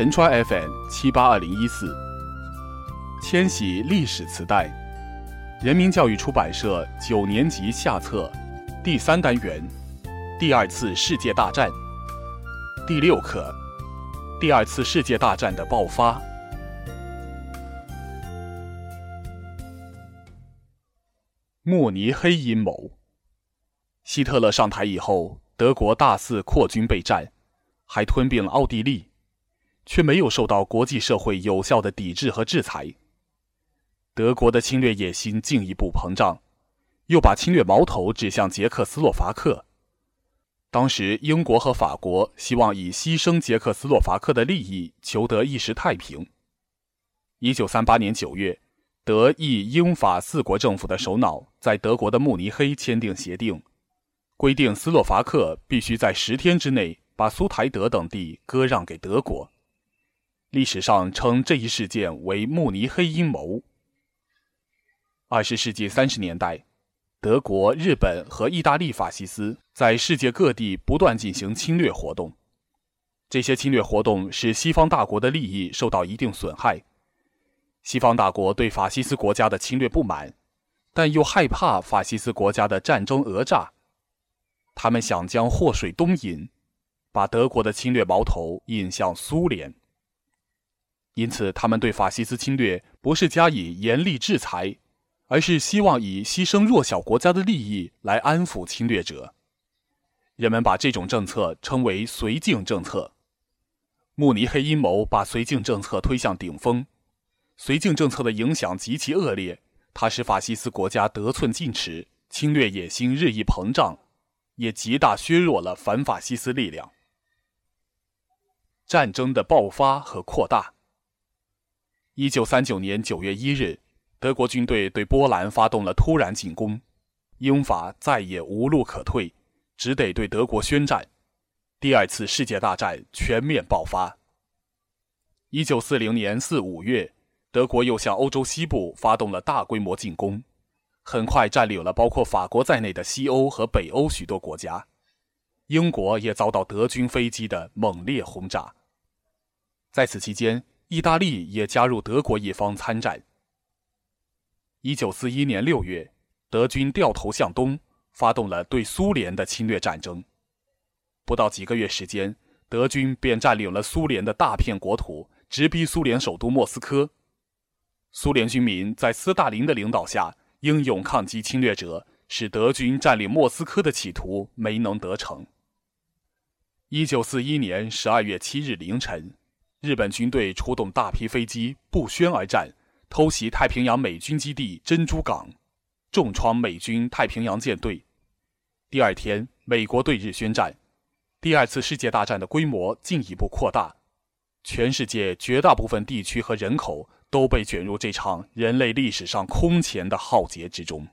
陈川 FM 七八二零一四，千禧历史磁带，人民教育出版社九年级下册，第三单元，第二次世界大战，第六课，第二次世界大战的爆发，慕尼黑阴谋。希特勒上台以后，德国大肆扩军备战，还吞并了奥地利。却没有受到国际社会有效的抵制和制裁。德国的侵略野心进一步膨胀，又把侵略矛头指向捷克斯洛伐克。当时，英国和法国希望以牺牲捷克斯洛伐克的利益，求得一时太平。一九三八年九月，德意英法四国政府的首脑在德国的慕尼黑签订协定，规定斯洛伐克必须在十天之内把苏台德等地割让给德国。历史上称这一事件为慕尼黑阴谋。二十世纪三十年代，德国、日本和意大利法西斯在世界各地不断进行侵略活动，这些侵略活动使西方大国的利益受到一定损害。西方大国对法西斯国家的侵略不满，但又害怕法西斯国家的战争讹诈，他们想将祸水东引，把德国的侵略矛头引向苏联。因此，他们对法西斯侵略不是加以严厉制裁，而是希望以牺牲弱小国家的利益来安抚侵略者。人们把这种政策称为“绥靖政策”。慕尼黑阴谋把绥靖政策推向顶峰。绥靖政策的影响极其恶劣，它使法西斯国家得寸进尺，侵略野心日益膨胀，也极大削弱了反法西斯力量。战争的爆发和扩大。一九三九年九月一日，德国军队对波兰发动了突然进攻，英法再也无路可退，只得对德国宣战。第二次世界大战全面爆发。一九四零年四五月，德国又向欧洲西部发动了大规模进攻，很快占领了包括法国在内的西欧和北欧许多国家。英国也遭到德军飞机的猛烈轰炸。在此期间，意大利也加入德国一方参战。一九四一年六月，德军掉头向东，发动了对苏联的侵略战争。不到几个月时间，德军便占领了苏联的大片国土，直逼苏联首都莫斯科。苏联军民在斯大林的领导下英勇抗击侵略者，使德军占领莫斯科的企图没能得逞。一九四一年十二月七日凌晨。日本军队出动大批飞机不宣而战，偷袭太平洋美军基地珍珠港，重创美军太平洋舰队。第二天，美国对日宣战，第二次世界大战的规模进一步扩大，全世界绝大部分地区和人口都被卷入这场人类历史上空前的浩劫之中。